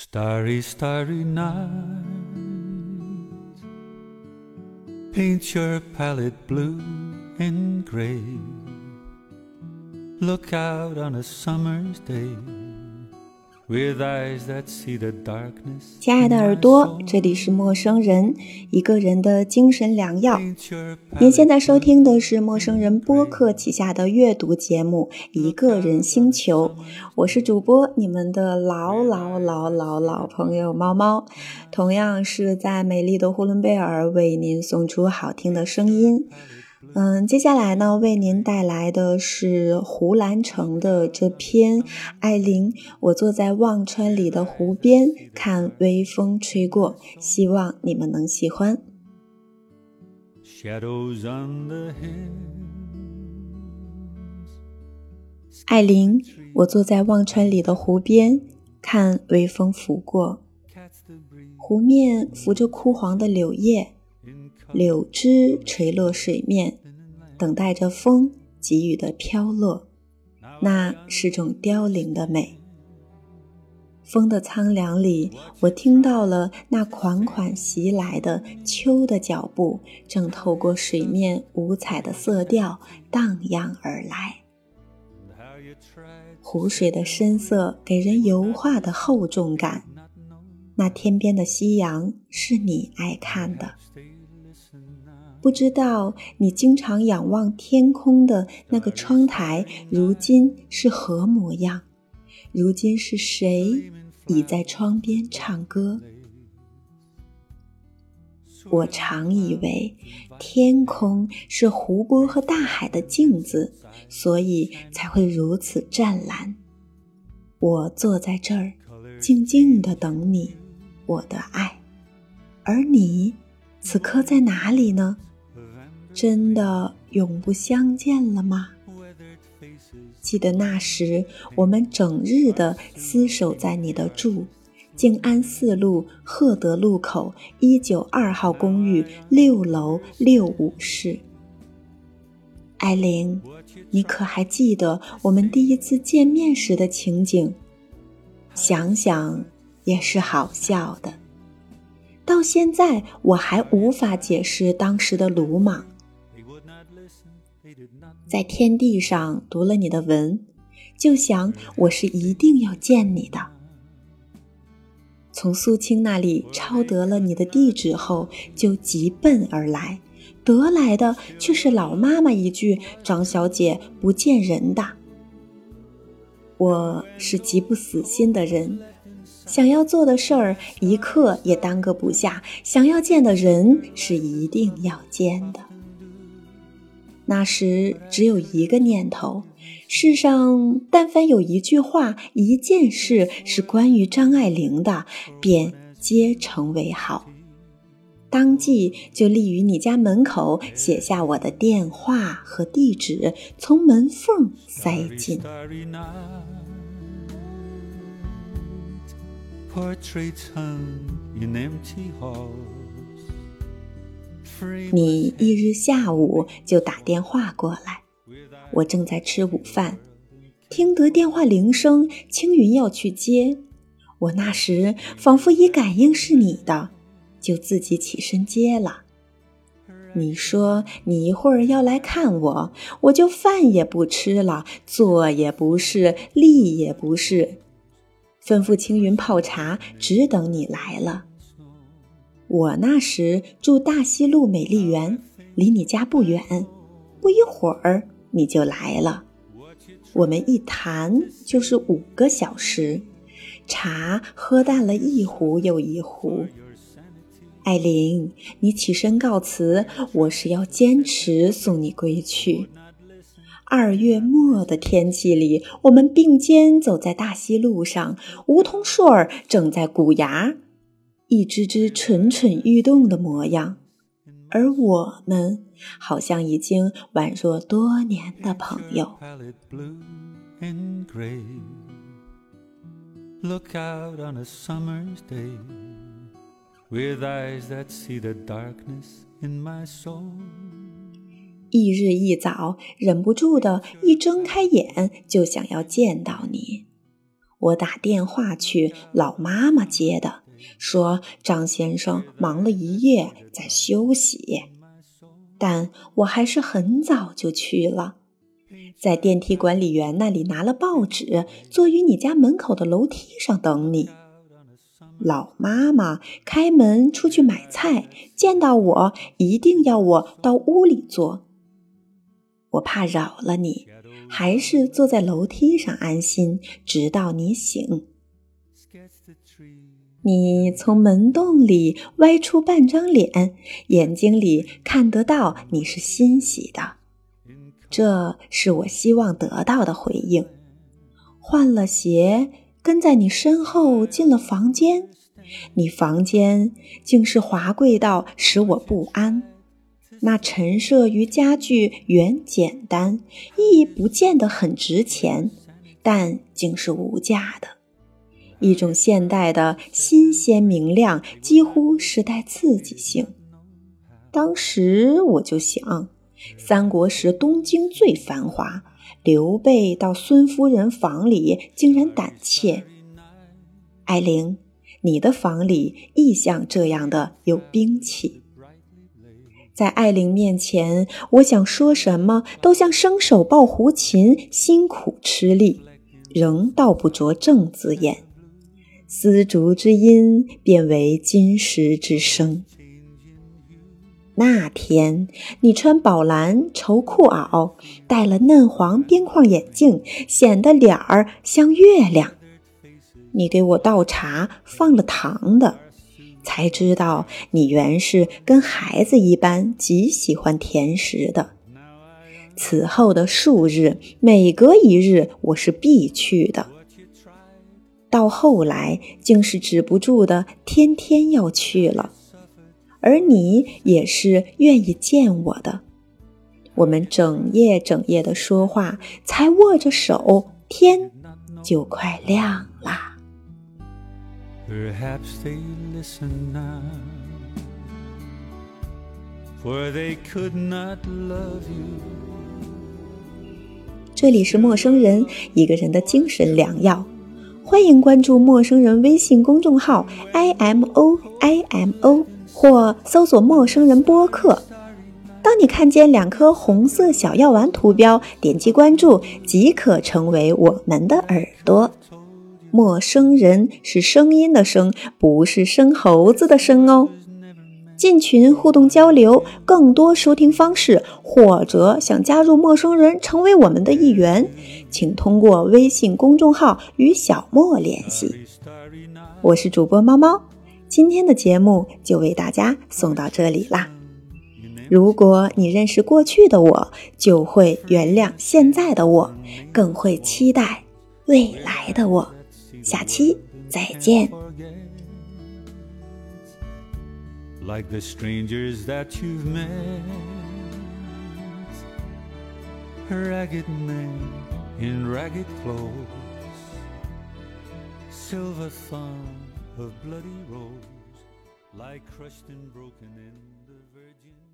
Starry, starry night. Paint your palette blue and gray. Look out on a summer's day. 亲爱的耳朵，这里是陌生人，一个人的精神良药。您现在收听的是陌生人播客旗下的阅读节目《一个人星球》，我是主播你们的老老老老老朋友猫猫，同样是在美丽的呼伦贝尔为您送出好听的声音。嗯，接下来呢，为您带来的是胡兰成的这篇《艾琳》，我坐在忘川里的湖边，看微风吹过，希望你们能喜欢。Shadows on the hills. 艾琳，我坐在忘川里的湖边，看微风拂过湖面浮着枯黄的柳叶，柳枝垂落水面，等待着风给予的飘落。那是种凋零的美。风的苍凉里，我听到了那款款袭来的秋的脚步，正透过水面五彩的色调荡漾而来。湖水的深色给人油画的厚重感。那天边的夕阳是你爱看的，不知道你经常仰望天空的那个窗台，如今是何模样？如今是谁倚在窗边唱歌？我常以为天空是湖泊和大海的镜子，所以才会如此湛蓝。我坐在这儿，静静的等你，我的爱。而你，此刻在哪里呢？真的永不相见了吗？记得那时，我们整日的厮守在你的住，静安寺路赫德路口一九二号公寓六楼六五室。艾琳，你可还记得我们第一次见面时的情景？想想也是好笑的。到现在，我还无法解释当时的鲁莽。在天地上读了你的文，就想我是一定要见你的。从苏青那里抄得了你的地址后，就急奔而来，得来的却是老妈妈一句：“张小姐不见人的。”我是极不死心的人，想要做的事儿一刻也耽搁不下，想要见的人是一定要见的。那时只有一个念头：世上但凡有一句话、一件事是关于张爱玲的，便皆成为好。当即就立于你家门口，写下我的电话和地址，从门缝塞进。Portraits hung in empty halls. Framed 你一日下午就打电话过来，我正在吃午饭，听得电话铃声，青云要去接。我那时仿佛已感应是你的，就自己起身接了。你说你一会儿要来看我，我就饭也不吃了，坐也不是，立也不是，吩咐青云泡茶，只等你来了。我那时住大西路美丽园，离你家不远，不一会儿你就来了。我们一谈就是五个小时，茶喝淡了一壶又一壶。艾琳，你起身告辞，我是要坚持送你归去。二月末的天气里，我们并肩走在大溪路上，梧桐树儿正在鼓芽，一只只蠢蠢欲动的模样，而我们好像已经宛若多年的朋友。Look out on a summer's day with eyes that see the darkness in my soul. 一日一早，忍不住的一睁开眼就想要见到你。我打电话去，老妈妈接的，说张先生忙了一夜，在休息。但我还是很早就去了，在电梯管理员那里拿了报纸，坐于你家门口的楼梯上等你。老妈妈开门出去买菜，见到我一定要我到屋里坐。我怕扰了你，还是坐在楼梯上安心，直到你醒。你从门洞里歪出半张脸，眼睛里看得到你是欣喜的，这是我希望得到的回应。换了鞋。跟在你身后进了房间，你房间竟是华贵到使我不安。那陈设与家具原简单，亦不见得很值钱，但竟是无价的。一种现代的新鲜明亮，几乎是带刺激性。当时我就想，三国时东京最繁华。刘备到孙夫人房里，竟然胆怯。艾玲，你的房里亦像这样的有兵器。在艾琳面前，我想说什么都像生手抱胡琴，辛苦吃力，仍道不着正字眼。丝竹之音变为金石之声。那天，你穿宝蓝绸裤袄，戴了嫩黄边框眼镜，显得脸儿像月亮。你给我倒茶，放了糖的，才知道你原是跟孩子一般极喜欢甜食的。此后的数日，每隔一日我是必去的，到后来竟是止不住的，天天要去了。而你也是愿意见我的，我们整夜整夜的说话，才握着手，天就快亮啦。Perhaps they listen now, for they could not love you. 这里是陌生人，一个人的精神良药。欢迎关注陌生人微信公众号 i m o i m o。或搜索“陌生人播客”。当你看见两颗红色小药丸图标，点击关注即可成为我们的耳朵。陌生人是声音的声，不是生猴子的生哦。进群互动交流，更多收听方式，或者想加入陌生人成为我们的一员，请通过微信公众号与小莫联系。我是主播猫猫。今天的节目就为大家送到这里啦。如果你认识过去的我，就会原谅现在的我，更会期待未来的我。下期再见。of bloody rose lie crushed and broken in the virgin